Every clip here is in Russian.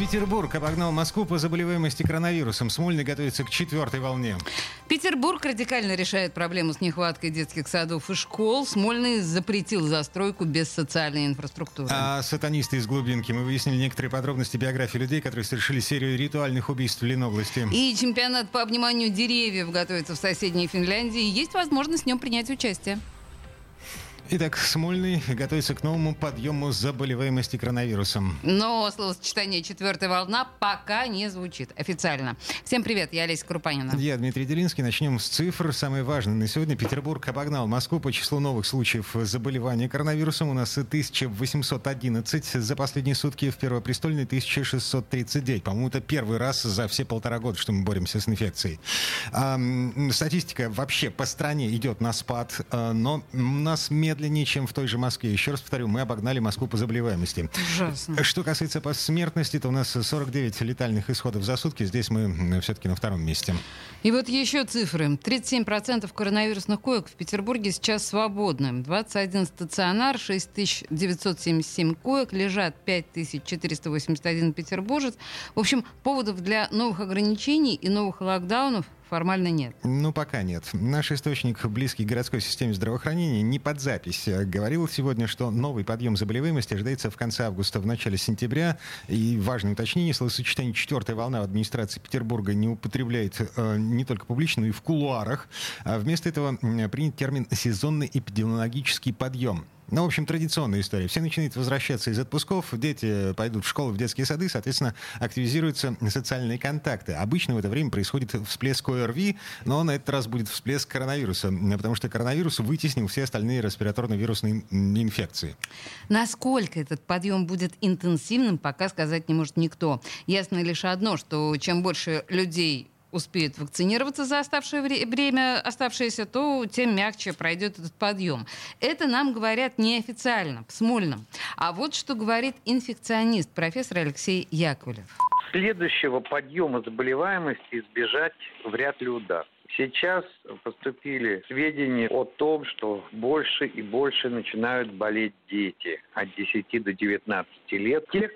Петербург обогнал Москву по заболеваемости коронавирусом. Смольный готовится к четвертой волне. Петербург радикально решает проблему с нехваткой детских садов и школ. Смольный запретил застройку без социальной инфраструктуры. А сатанисты из глубинки. Мы выяснили некоторые подробности биографии людей, которые совершили серию ритуальных убийств в Ленобласти. И чемпионат по обниманию деревьев готовится в соседней Финляндии. Есть возможность в нем принять участие. Итак, Смольный готовится к новому подъему заболеваемости коронавирусом. Но словосочетание «четвертая волна» пока не звучит официально. Всем привет, я Олеся Крупанина. Я Дмитрий Делинский. Начнем с цифр. Самое важное на сегодня. Петербург обогнал Москву по числу новых случаев заболевания коронавирусом. У нас 1811 за последние сутки. В Первопрестольной 1639. По-моему, это первый раз за все полтора года, что мы боремся с инфекцией. Статистика вообще по стране идет на спад, а, но у нас медленно медленнее, чем в той же Москве. Еще раз повторю, мы обогнали Москву по заболеваемости. Ужасно. Что касается по смертности, то у нас 49 летальных исходов за сутки. Здесь мы все-таки на втором месте. И вот еще цифры. 37% коронавирусных коек в Петербурге сейчас свободны. 21 стационар, 6977 коек, лежат 5481 петербуржец. В общем, поводов для новых ограничений и новых локдаунов формально нет. Ну, пока нет. Наш источник, близкий к городской системе здравоохранения, не под запись, говорил сегодня, что новый подъем заболеваемости ожидается в конце августа, в начале сентября. И важное уточнение, словосочетание «четвертая волна» в администрации Петербурга не употребляет э, не только публично, но и в кулуарах. А вместо этого принят термин «сезонный эпидемиологический подъем». Ну, в общем, традиционная история. Все начинают возвращаться из отпусков, дети пойдут в школу, в детские сады, соответственно, активизируются социальные контакты. Обычно в это время происходит всплеск ОРВИ, но на этот раз будет всплеск коронавируса, потому что коронавирус вытеснил все остальные респираторно-вирусные инфекции. Насколько этот подъем будет интенсивным, пока сказать не может никто. Ясно лишь одно, что чем больше людей успеют вакцинироваться за оставшее время, оставшееся, то тем мягче пройдет этот подъем. Это нам говорят неофициально, в Смольном. А вот что говорит инфекционист, профессор Алексей Яковлев. Следующего подъема заболеваемости избежать вряд ли удастся. Сейчас поступили сведения о том, что больше и больше начинают болеть дети от 10 до 19 лет. Те,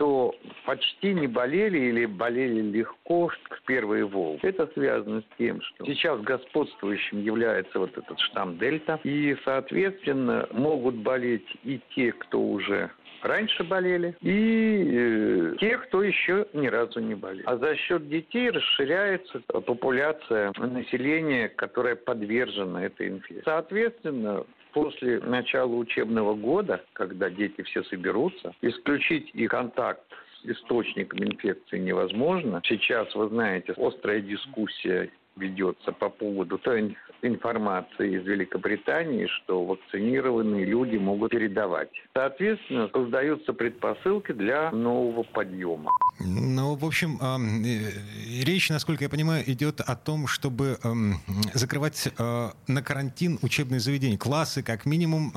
кто почти не болели или болели легко в первые волны. Это связано с тем, что сейчас господствующим является вот этот штамм Дельта. И, соответственно, могут болеть и те, кто уже раньше болели, и э, те, кто еще ни разу не болел. А за счет детей расширяется популяция населения, которая подвержена этой инфекции. Соответственно, после начала учебного года, когда дети все соберутся, исключить их контакт с источником инфекции невозможно. Сейчас, вы знаете, острая дискуссия ведется по поводу той информации из Великобритании, что вакцинированные люди могут передавать. Соответственно, создаются предпосылки для нового подъема. Ну, в общем, э, речь, насколько я понимаю, идет о том, чтобы закрывать э, на карантин учебные заведения, классы, как минимум,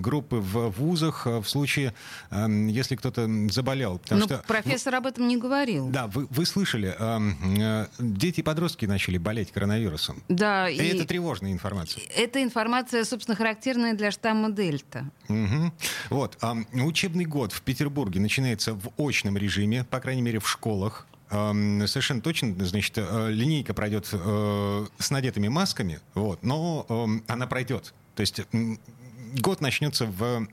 группы в вузах э, в случае, если кто-то заболел. Но что, профессор об этом не говорил. Да, вы, вы слышали, дети и подростки начали болеть болеть коронавирусом. Да. И, и это тревожная информация. Это информация, собственно, характерная для штамма Дельта. Угу. Вот. А, учебный год в Петербурге начинается в очном режиме, по крайней мере, в школах. Совершенно точно, значит, э, линейка пройдет э, с надетыми масками, вот, но она пройдет. То есть год начнется в а,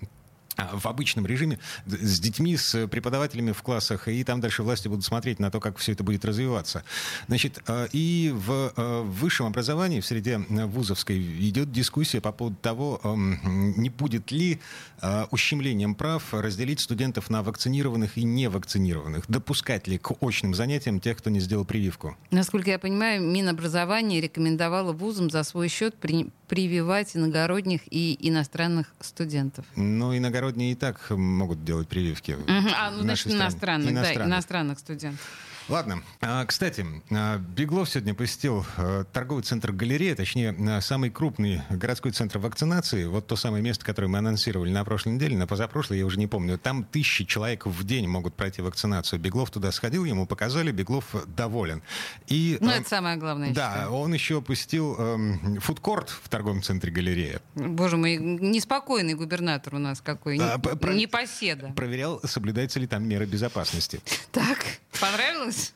в обычном режиме с детьми, с преподавателями в классах, и там дальше власти будут смотреть на то, как все это будет развиваться. Значит, а, и в а, высшем образовании, в среде вузовской, идет дискуссия по поводу того, не будет ли ущемлением прав разделить студентов на вакцинированных и невакцинированных, допускать ли к очным занятиям тех, кто не сделал прививку. Насколько я понимаю, Минобразование рекомендовало вузам за свой счет при прививать иногородних и иностранных студентов. Ну, иногородних иногородние и так могут делать прививки. Угу. А, ну, значит, иностранных, иностранных, да, иностранных студентов. Ладно. А, кстати, а, Беглов сегодня посетил а, торговый центр «Галерея», точнее, самый крупный городской центр вакцинации. Вот то самое место, которое мы анонсировали на прошлой неделе, на позапрошлой, я уже не помню. Там тысячи человек в день могут пройти вакцинацию. Беглов туда сходил, ему показали, Беглов доволен. И, ну, это самое главное. Да, он еще посетил эм, фудкорт в торговом центре «Галерея». Боже мой, неспокойный губернатор у нас какой, а, не, про... непоседа. Проверял, соблюдаются ли там меры безопасности. Так, понравилось?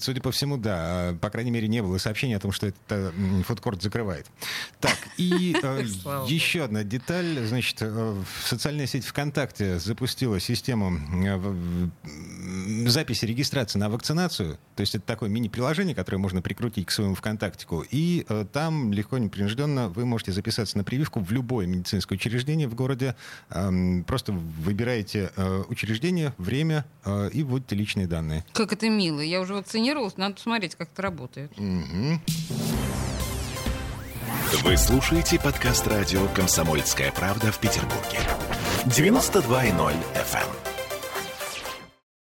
судя по всему, да. По крайней мере, не было сообщения о том, что это фудкорт закрывает. Так, и э, еще одна деталь. Значит, э, социальная сеть ВКонтакте запустила систему э, записи регистрации на вакцинацию. То есть это такое мини-приложение, которое можно прикрутить к своему ВКонтактику. И там легко, непринужденно вы можете записаться на прививку в любое медицинское учреждение в городе. Просто выбираете учреждение, время и вводите личные данные. Как это мило. Я уже вакцинировалась, надо посмотреть, как это работает. Угу. Вы слушаете подкаст радио «Комсомольская правда» в Петербурге. 92.0 FM.